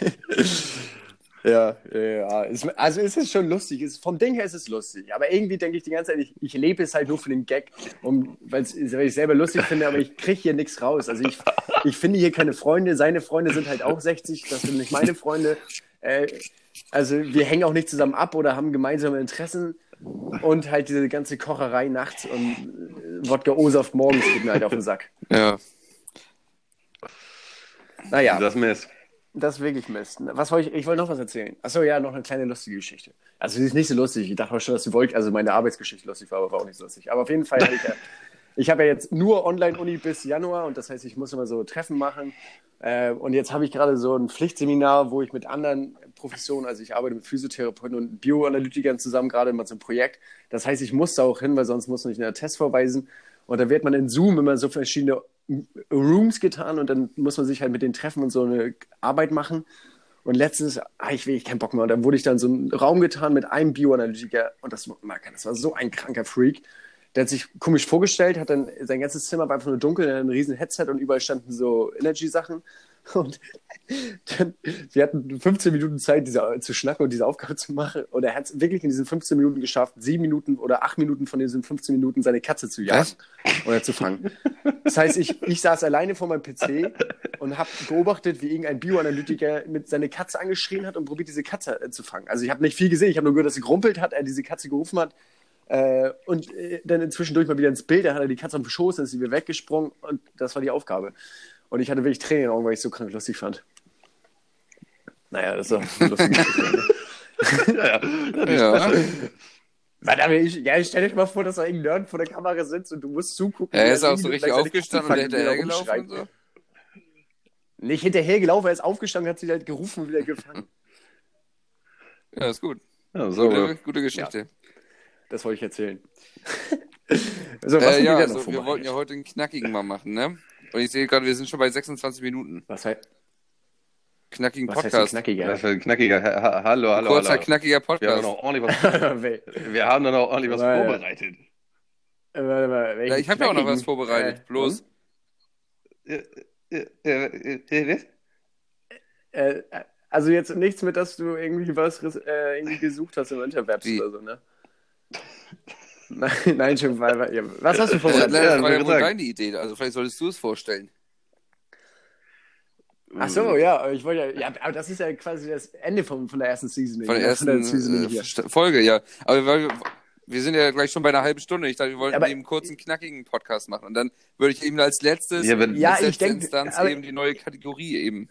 Ja, ja, ja. Es, also es ist schon lustig. Es, vom Ding her ist es lustig. Aber irgendwie denke ich die ganze Zeit, ich, ich lebe es halt nur für den Gag, um, weil ich selber lustig finde, aber ich kriege hier nichts raus. Also ich, ich finde hier keine Freunde. Seine Freunde sind halt auch 60, das sind nicht meine Freunde. Äh, also wir hängen auch nicht zusammen ab oder haben gemeinsame Interessen. Und halt diese ganze Kocherei nachts und äh, Wodka O-Saft morgens geht mir halt auf den Sack. Ja. Naja. Das Mist. Das ist wirklich Mist. Was wollte ich? Ich wollte noch was erzählen. Achso, ja, noch eine kleine lustige Geschichte. Also, sie ist nicht so lustig. Ich dachte auch schon, dass die Wolke, also meine Arbeitsgeschichte lustig war, aber war auch nicht so lustig. Aber auf jeden Fall ich ja, ich habe ja jetzt nur Online-Uni bis Januar und das heißt, ich muss immer so Treffen machen. Äh, und jetzt habe ich gerade so ein Pflichtseminar, wo ich mit anderen Professionen, also ich arbeite mit Physiotherapeuten und Bioanalytikern zusammen gerade immer so ein Projekt. Das heißt, ich muss da auch hin, weil sonst muss man nicht einen Test vorweisen. Und da wird man in Zoom immer so verschiedene Rooms getan und dann muss man sich halt mit denen treffen und so eine Arbeit machen. Und letztens, ah, ich will ich keinen Bock mehr. Und dann wurde ich dann so einen Raum getan mit einem Bioanalytiker und das, das war so ein kranker Freak. Der hat sich komisch vorgestellt, hat dann sein ganzes Zimmer war einfach nur dunkel, er hat ein riesen Headset und überall standen so Energy-Sachen. Und dann, wir hatten 15 Minuten Zeit, diese, zu schnacken und diese Aufgabe zu machen. Und er hat es wirklich in diesen 15 Minuten geschafft, sieben Minuten oder acht Minuten von diesen 15 Minuten seine Katze zu jagen oder zu fangen. Das heißt, ich, ich saß alleine vor meinem PC und habe beobachtet, wie irgendein Bioanalytiker mit seine Katze angeschrien hat und probiert, diese Katze äh, zu fangen. Also ich habe nicht viel gesehen, ich habe nur gehört, dass sie gerumpelt hat, er diese Katze gerufen hat. Äh, und äh, dann inzwischendurch mal wieder ins Bild, da hat er die Katze am Schoß, dann ist sie wieder weggesprungen und das war die Aufgabe. Und ich hatte wirklich Tränen in den Augen, weil ich es so krank lustig fand. Naja, das ist doch eine lustige Geschichte. ne? Ja. Warte, ich, ja, stell dir mal vor, dass da irgendein Nerd vor der Kamera sitzt und du musst zugucken. Er wie ist auch so richtig aufgestanden und hinterhergelaufen und so. Nicht hinterhergelaufen, er ist aufgestanden, hat sie halt gerufen und wieder gefangen. Ja, ist gut. Ja, so. Gute, gute Geschichte. Das wollte ich erzählen. so, was äh, ja, also, wir wollten ja heute einen knackigen mal machen, ne? Und ich sehe gerade, wir sind schon bei 26 Minuten. Was, heißt, Knackigen was heißt Podcast. knackiger? Das ist ein knackiger. Ha ha hallo, hallo, Kurzer, hallo. knackiger Wir haben Podcast. noch ordentlich was, wir haben da noch ordentlich was vorbereitet. äh, warte mal, Ja, ich habe ja auch noch was vorbereitet. Äh, Bloß. Äh, äh, äh, äh, was? Also jetzt nichts mit, dass du irgendwie was äh, irgendwie gesucht hast im Interwebs oder so, ne? Nein, nein, schon, ja. Was hast du Äh, vorbereitet? das Ja, war ja wohl deine Idee. Also vielleicht solltest du es vorstellen. Ach so, ja, ich wollte ja, ja, aber das ist ja quasi das Ende von, von der ersten Season. Von der ja, ersten Season äh, hier. St- Folge, ja. Aber wir, wir sind ja gleich schon bei einer halben Stunde. Ich dachte, wir wollten Aber- eben einen kurzen, knackigen Podcast machen. Und dann würde ich eben als letztes, Ja, wenn- Ja, als letzte denk- Instanz aber- eben die neue Kategorie eben.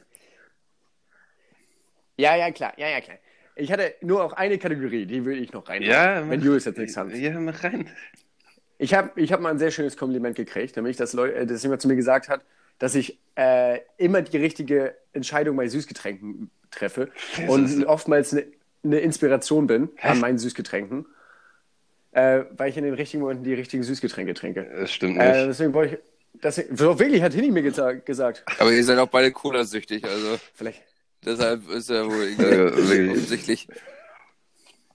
Ja, ja, klar, ja, ja, klar. Ich hatte nur auch eine Kategorie, die will ich noch rein. Ja, wenn Julius jetzt nichts hat. Ja, mach rein. Ich habe ich hab mal ein sehr schönes Kompliment gekriegt, nämlich, dass, Leu äh, dass jemand zu mir gesagt hat, dass ich äh, immer die richtige Entscheidung bei Süßgetränken treffe und oftmals eine eine Inspiration bin an meinen Süßgetränken, äh, weil ich in den richtigen Momenten die richtigen Süßgetränke trinke. Das stimmt nicht. Äh, deswegen wollte ich. Das, so, wirklich, hat Hini mir gesa gesagt. Aber ihr seid auch beide Cola-süchtig, also Vielleicht. Deshalb ist ja wohl wirklich. offensichtlich.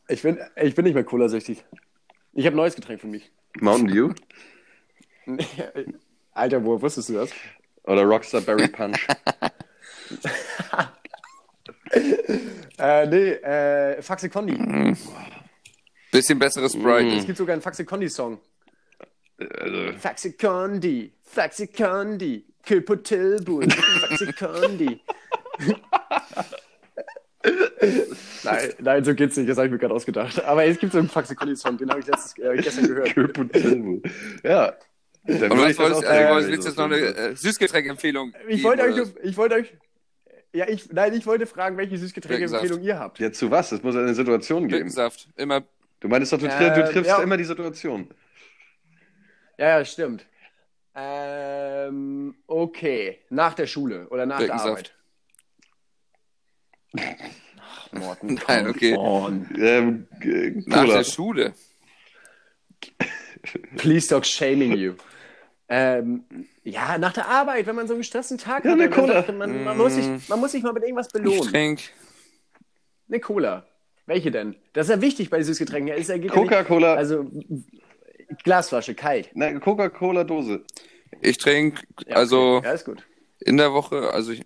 Ich bin, ich bin nicht mehr Cola-süchtig. Ich habe ein neues Getränk für mich. Mountain Dew Alter, woher wusstest du das? oder Rockstar Berry Punch? Äh, nee, äh, Faxe Condi. Bisschen besseres Sprite. Es gibt sogar einen Faxe Condi-Song. Also, Faxe Condi, Faxe Condi, Kilpotilbull, Faxe Condi. nein, nein, so geht's nicht, das habe ich mir gerade ausgedacht. Aber es gibt so einen Faxe Condi-Song, den habe ich letztes, äh, gestern gehört. Köp und Tilbull. Ja. Dann Und will was ich auch äh, jetzt noch sowas eine äh, Süßgetränkempfehlung Ich wollte euch, ich wollte euch, ja, ich, nein, ich wollte fragen, welche Süßgetränke-Empfehlung ihr habt. Ja, zu was? Es muss eine Situation geben. Birkensaft. Immer Du meinst doch, du, Äh, du triffst ja. immer die Situation. Ja, ja, stimmt. Ähm, okay. Nach der Schule oder nach der. Arbeit. Ach, Morten, Nein, okay. Ähm, äh, nach der Schule. Please stop shaming you. Ähm, ja, nach der Arbeit, wenn man so einen gestressten Tag Ja, hat, eine dann Cola. sagt man, man, muss sich, man muss sich mal mit irgendwas Ich belohnen. trinke Eine Cola. Welche denn? Das ist ja wichtig bei Süßgetränken. Ja, ja, ja Coca-Cola. Also, Glasflasche, kalt. Nein, Coca-Cola-Dose. ich trink, Ja, also okay. Ja, ist gut. in der Woche, also ich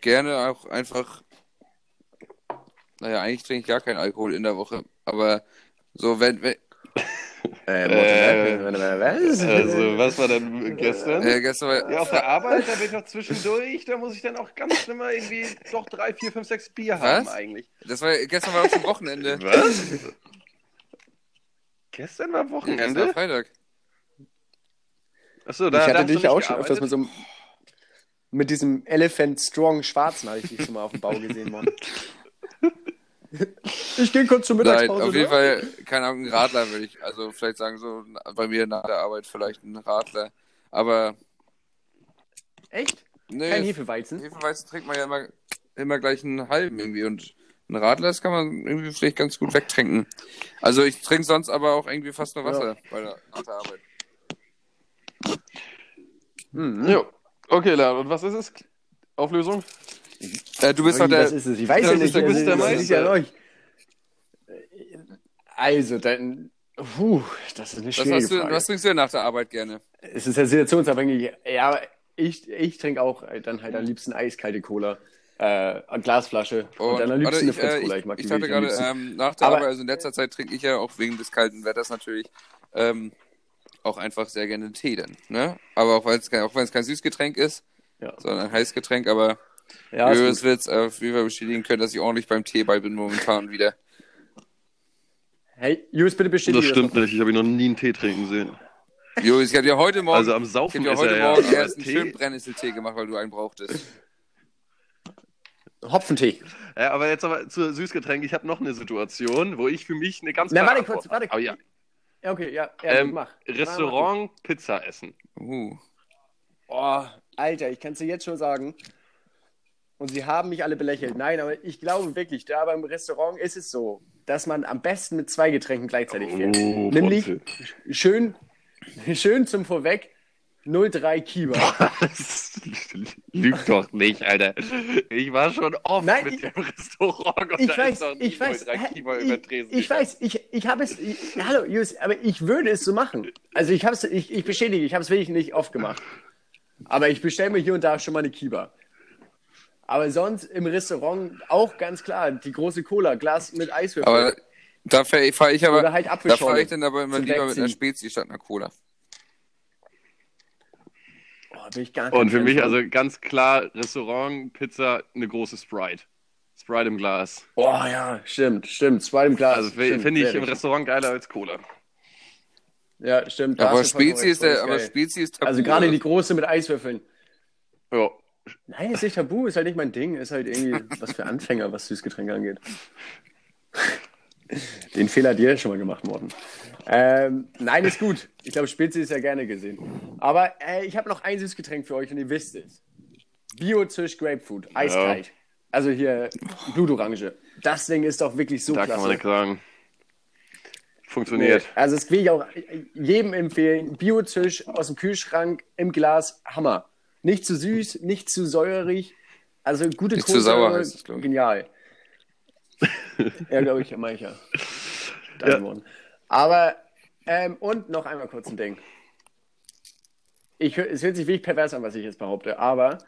gerne auch einfach, naja, eigentlich trinke ich gar keinen Alkohol in der Woche, aber so, wenn, wenn Äh, Äh, was? Also, was war denn gestern? äh, gestern war, Ja, auf der Arbeit, da bin ich noch zwischendurch, da muss ich dann auch ganz mal irgendwie doch drei, vier, fünf, sechs Bier haben Was? eigentlich. das war, gestern war auch schon Wochenende. Was? Gestern war Gestern war Wochenende? Freitag. Achso, ich da, da hatte dich auch schon öfters mit so einem. Mit diesem Elephant Strong Schwarzen habe ich dich schon mal auf dem Bau gesehen, Mann. Ich gehe kurz zur Nein, Mittagspause. auf jeden ne? Fall, keine Ahnung, ein Radler würde ich, also vielleicht sagen so, bei mir nach der Arbeit vielleicht ein Radler, aber Echt? nee, Kein Hefeweizen? Hefeweizen trinkt man ja immer, immer gleich einen halben irgendwie und ein Radler, das kann man irgendwie vielleicht ganz gut wegtrinken. Also ich trinke sonst aber auch irgendwie fast nur Wasser bei der, nach der Arbeit. Hm. Jo. Okay, Leon, und was ist es? Auflösung? Äh, du bist doch der, Was ist es? Ich weiß Ja, nicht. du bist der Meister. Also, dann. Puh, das ist eine was, schwierige hast du, Frage. was trinkst du denn nach der Arbeit gerne? Es ist ja situationsabhängig. Ja, ich, ich trinke auch dann halt am liebsten eiskalte Cola. Äh, Glasflasche. Und, dann am liebsten ich, eine äh, Fritz Cola. ich, Ich mag ich die wirklich am gerade, ähm, nach der Aber- Arbeit, also in letzter Zeit trinke ich ja auch wegen des kalten Wetters natürlich ähm, auch einfach sehr gerne Tee dann. Ne? Aber auch, kein, wenn es kein Süßgetränk ist, Ja. sondern ein Heißgetränk, aber Ja, gut. wird es auf jeden Fall bestätigen können, dass ich ordentlich beim Tee bei bin momentan wieder. Hey, Julius, bitte bestätige Das stimmt noch. nicht, ich habe ihn noch nie einen Tee trinken sehen. Julius, ich habe dir heute Morgen, Also am ich Saufen hab dir heute er ja, Morgen aber erst einen Tee- schönen Brennnesseltee gemacht, weil du einen brauchtest. Hopfentee. Ja, aber jetzt aber zu Süßgetränk. Ich habe noch eine Situation, wo ich für mich eine ganz Na, warte kurz, warte kurz. Ja, Ja, okay, ja. ja ähm, mach. Restaurant, Pizza essen. Uh. Oh, Alter, ich kann es dir jetzt schon sagen. Und sie haben mich alle belächelt. Nein, aber ich glaube wirklich, da beim Restaurant ist es so, dass man am besten mit zwei Getränken gleichzeitig fährt. Oh, Nämlich schön, schön zum Vorweg 03 Kiba. Lügt doch nicht, Alter. Ich war schon oft Nein, mit ich- dem Restaurant und Ich da weiß, ist doch ich weiß, 03 hä, Kiefer über ich, Tresen ich weiß, ich, ich habe es, ich, hallo, Jus, aber ich würde es so machen. Also ich habe es, ich, ich bestätige, ich habe es wirklich nicht oft gemacht. Aber ich bestelle mir hier und da schon mal eine Kiba. Aber sonst im Restaurant auch ganz klar, die große Cola, Glas mit Eiswürfel. Aber da fahre fahr ich aber, Oder halt da fahre ich dann aber immer lieber mit einer Wegziehen. Spezi statt einer Cola. oh, bin ich gar kein Und für mich also ganz klar Restaurant, Pizza, eine große Sprite. Sprite im Glas. Oh ja, stimmt, stimmt. Zwei im Glas. Also finde ich im. Restaurant geiler als Cola. Ja, stimmt. Aber Spezi ist der, aber. Spezi ist tabu. Also gerade die große mit Eiswürfeln. Ja. Nein, ist nicht tabu, ist halt nicht mein Ding. Ist halt irgendwie was für Anfänger, was Süßgetränke angeht. Den Fehler hat ihr schon mal gemacht, Morten. Ähm, nein, ist gut. Ich glaube, Spezi ist ja gerne gesehen. Aber äh, ich habe noch ein Süßgetränk für euch und ihr wisst es. Bio-Zisch Grapefruit, eiskalt. Also hier Blutorange. Das Ding ist doch wirklich so Da kann man klasse. nichts sagen. Funktioniert. Nee, Also das will ich auch jedem empfehlen. Bio-Zisch aus dem Kühlschrank im Glas, Hammer. Nicht zu süß, nicht zu säurerig. Also gute Nicht zu sauer Kohlensäure, heißt es, ich. genial. ja, glaube ich, meine ich ja. Ja. Aber Ähm, und noch einmal kurz ein Ding. Ich, es hört sich wirklich pervers an, was ich jetzt behaupte, aber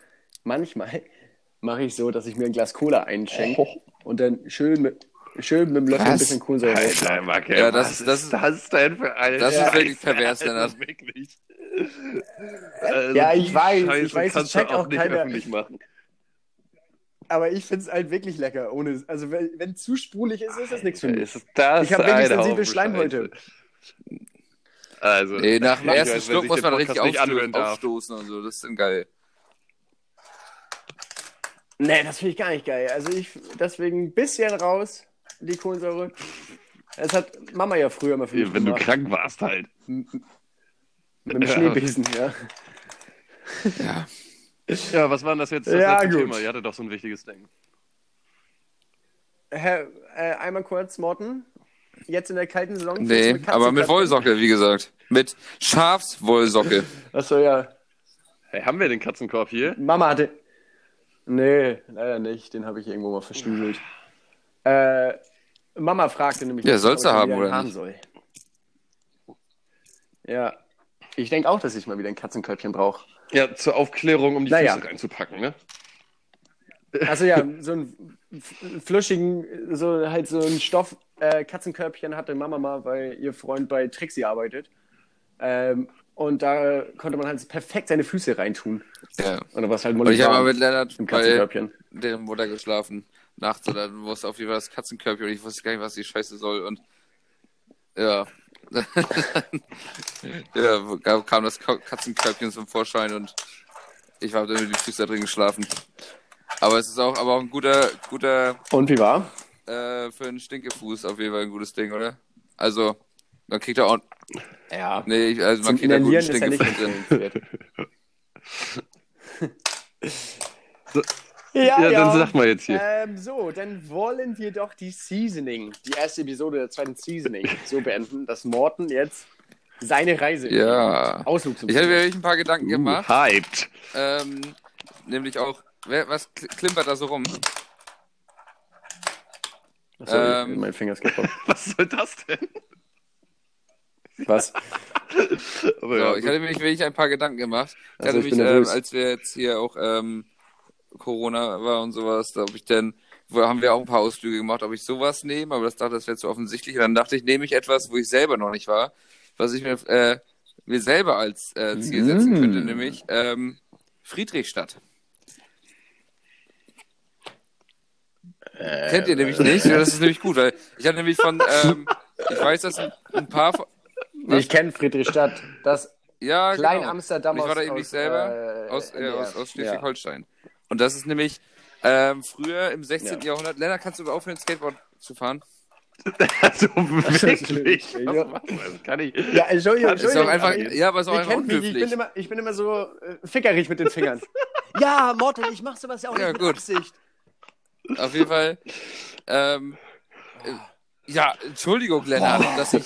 manchmal mache ich so, dass ich mir ein Glas Cola einschenke und dann schön mit, schön mit dem Löffel ein bisschen Kohlensäure Alter. Macke, Ja, das was ist- das ist das denn für eine das ist wirklich pervers, Also Lennart. wirklich. Also Ja, ich weiß, ich Scheiße weiß, es kannst du checkt auch nicht keiner. öffentlich machen. Aber ich finde es halt wirklich lecker. Ohne, also wenn, wenn zu sprudelig ist, ist das nichts für mich. Ist das Ich habe wirklich sensible Schleimhäute. Also, Nee, nach dem ersten Schluck muss man richtig Podcast nicht aufsto anhören darf. aufstoßen und so. Das ist dann geil. Nee, das finde ich gar nicht geil. Also ich, deswegen ein bisschen raus, die Kohlensäure. Das hat Mama ja früher immer für mich wenn du gemacht. krank warst halt. Mit dem Ja. Schneebesen, ja. Ja. Ja, was war denn das jetzt? Das Ja, letzte gut. Thema. Ihr hattet doch so ein wichtiges Ding. Herr, äh, einmal kurz, Morten. Jetzt in der kalten Saison. Nee, du aber mit Wollsocke, wie gesagt. Mit Schafswollsocke. Achso, ja. Hey, haben wir den Katzenkorb hier? Mama hatte. Nee, leider nicht. Den habe ich irgendwo mal verstümmelt. Äh, Mama fragte nämlich, Ja, sollst du ob ich haben, oder haben nicht? soll. Ja. Ich denke auch, dass ich mal wieder ein Katzenkörbchen brauche. Ja, zur Aufklärung, um die Naja. Füße reinzupacken, ne? Also ja, so einen f- flüschigen, so halt so ein Stoff äh, Katzenkörbchen hatte Mama mal, weil ihr Freund bei Trixie arbeitet. Ähm, und da konnte man halt perfekt seine Füße reintun. Ja. Und da war es halt Und ich habe mal mit Lennart im bei Katzenkörbchen. deren Mutter geschlafen. Nachts und dann wusste auf jeden Fall das Katzenkörbchen und ich wusste gar nicht, was die Scheiße soll. Und ja. ja, kam- das Katzenkörbchen zum Vorschein und ich habe dann mit die Füße da drin geschlafen. Aber es ist auch, aber auch ein guter, guter, Und wie war? äh, für einen Stinkefuß auf jeden Fall ein gutes Ding, oder? Also, man kriegt da auch, Ja. nee, also man kriegt da guten ja Stinkefuß drin. Ja, ja, dann sag mal jetzt hier. Ähm, so, dann wollen wir doch die Seasoning, die erste Episode der zweiten Seasoning, so beenden, dass Morten jetzt seine Reise Ja. Ausflug zum Ich hatte mir ein paar Gedanken gemacht. Uh, hyped. Ähm, nämlich auch, wer, was kl- klimpert da so rum? Achso, ähm, mein Finger ist kaputt. Was soll das denn? Was? So, ja, ich hatte mir wirklich ein paar Gedanken gemacht. Ich Also, hatte ich mich, ähm, als wir jetzt hier auch ähm, Corona war und sowas, da habe ich dann, wo haben wir auch ein paar Ausflüge gemacht, ob ich sowas nehme, aber das dachte, das wäre zu offensichtlich. Und dann dachte ich, nehme ich etwas, wo ich selber noch nicht war, was ich mir, äh, mir selber als äh, Ziel setzen Mm. könnte, nämlich ähm, Friedrichstadt. Äh, Kennt ihr nämlich nicht? Ja, das ist nämlich gut, weil ich hatte nämlich von, ähm, ich weiß, dass ein, paar von, Was? Ich kenne Friedrichstadt, das ja, Klein genau. Amsterdam Ich war aus- da eben aus, nicht selber, äh, aus, äh, aus, aus Ja. Und das ist nämlich ähm, früher im 16. Ja. Jahrhundert. Lennart, kannst du aufhören, Skateboard zu fahren? also wirklich. Ja. Kann ich? Ja, Entschuldigung, Ist auch Entschuldigung. einfach, aber ihr- ja, aber ist auch ihr einfach mich, ich bin, unhöflich. immer, ich bin immer so äh, fickerig mit den Fingern. ja, Morten, ich mach sowas ja auch Ja, nicht mit gut. Absicht. Auf jeden Fall. Ähm, äh, ja, Entschuldigung, Lennart, dass ich.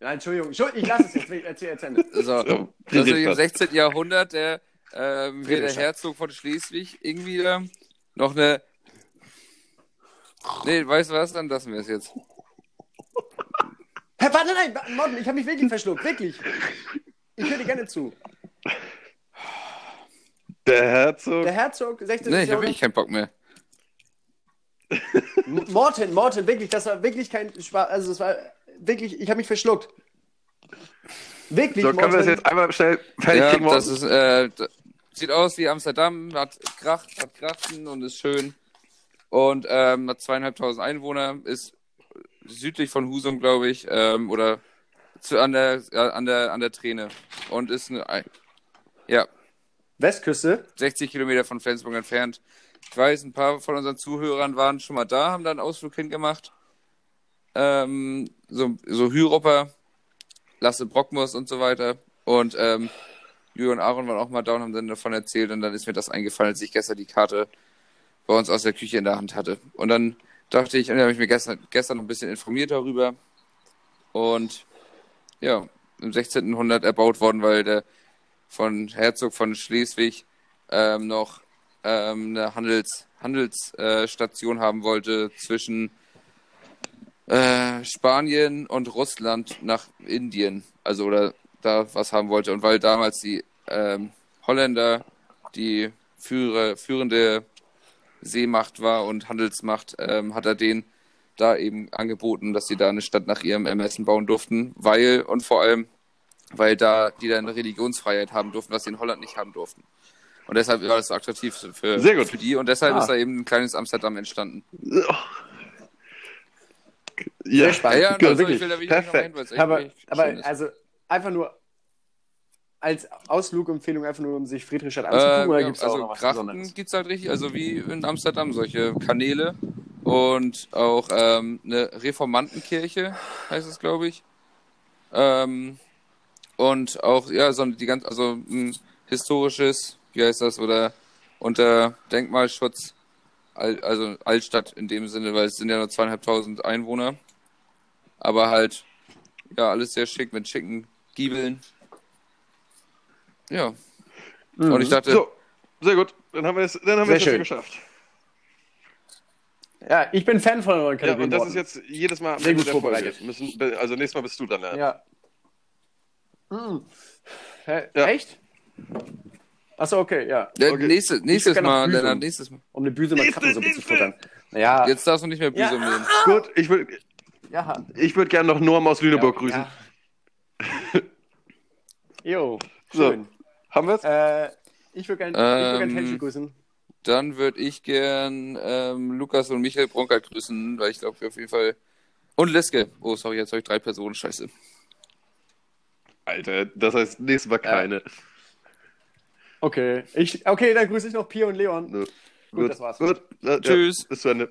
Ja, Entschuldigung, Entschuldigung, ich lasse es jetzt. Erzähl, erzähl. So, So, ich im Friedrichstadt. 16. Jahrhundert der, ähm, hier der. Herzog von Schleswig irgendwie ähm, noch eine. Nee, weißt du was? Dann lassen wir es jetzt. Hä, warte, nein, Morten, ich habe mich wirklich verschluckt, wirklich. Ich höre dir gerne zu. Der Herzog. Der Herzog, 16. Nee, ich habe wirklich keinen Bock mehr. Morten, Morten, wirklich, das war wirklich kein Spaß. Also, es war wirklich, ich habe mich verschluckt. Wirklich, So, können wir das Morten. jetzt einmal schnell fertig Ja, kriegen? das ist, äh, sieht aus wie Amsterdam, hat Kracht, hat Krachten und ist schön. Und ähm, hat zweieinhalbtausend Einwohner, ist südlich von Husum, glaube ich, ähm, oder zu, an, der, ja, an, der, an der Träne. Und ist eine, ein- ja, Westküste. 60 Kilometer von Flensburg entfernt. Ich weiß, ein paar von unseren Zuhörern waren schon mal da, haben da einen Ausflug hingemacht. Ähm, so, so Hüropper, Lasse Brockmus und so weiter. Und ähm, Jürgen und Aaron waren auch mal da und haben dann davon erzählt. Und dann ist mir das eingefallen, als ich gestern die Karte bei uns aus der Küche in der Hand hatte. Und dann dachte ich, und dann habe ich mir gestern, gestern noch ein bisschen informiert darüber. Und ja, im 16. Jahrhundert erbaut worden, weil der von Herzog von Schleswig ähm, noch ähm, eine Handels, Handelsstation haben wollte zwischen äh, Spanien und Russland nach Indien. Also, oder da was haben wollte. Und weil damals die ähm, Holländer die führe, führende Seemacht war und Handelsmacht, ähm, hat er denen da eben angeboten, dass sie da eine Stadt nach ihrem Ermessen bauen durften, weil und vor allem, weil da die dann Religionsfreiheit haben durften, was sie in Holland nicht haben durften. Und deshalb war das so attraktiv für, Sehr gut. für die und deshalb Ah. ist da eben ein kleines Amsterdam entstanden. Ja, Ja, ja, also ich will da wirklich noch Perfekt. hin, es echt, Aber, aber also einfach nur als Ausflugempfehlung, einfach nur um sich Friedrichstadt anzugucken, Ähm, oder ja, gibt es auch also noch was Grachten Besonderes? gibt es halt richtig, also wie in Amsterdam, solche Kanäle und auch ähm, eine Reformantenkirche, heißt es, glaube ich. Ähm, und auch, ja, so die ganz, also ein historisches, wie heißt das, oder unter Denkmalschutz, Al, also Altstadt in dem Sinne, weil es sind ja nur zweieinhalbtausend Einwohner. Aber halt, ja, alles sehr schick mit schicken Giebeln. Ja. Mhm. Und ich dachte, So, sehr gut. Dann haben wir es, dann haben wir es geschafft. Ja, ich bin Fan von euren Ja, Kategorien. und das ist jetzt jedes Mal Sehr gut vorbereitet. Müssen, also nächstes Mal bist du dann. Ja. Ja. Mhm. Hä, Ja. Echt? Achso, okay, ja. Der Okay. nächste, nächstes Mal, Büsum. Lennart, nächstes Mal. Um eine Büsumer Krabbensuppe zu futtern. Naja, Jetzt darfst du nicht mehr Büsum Ja. nehmen. Gut, ich würde ja. ich würd gerne noch Norm aus Lüneburg grüßen. Ja. Jo, So. schön. Haben wir es? Äh, ich würde gerne würd gern Ähm, grüßen. Dann würde ich gern ähm, Lukas und Michael Bronkert grüßen, weil ich glaube, wir auf jeden Fall. Und Liske. Oh, sorry, jetzt habe ich drei Personen. Scheiße. Alter, das heißt nächstes Mal keine. Okay. Ich, okay, dann grüße ich noch Pia und Leon. Gut, Gut, das war's. Gut, ja, Tschüss. Bis zu Ende.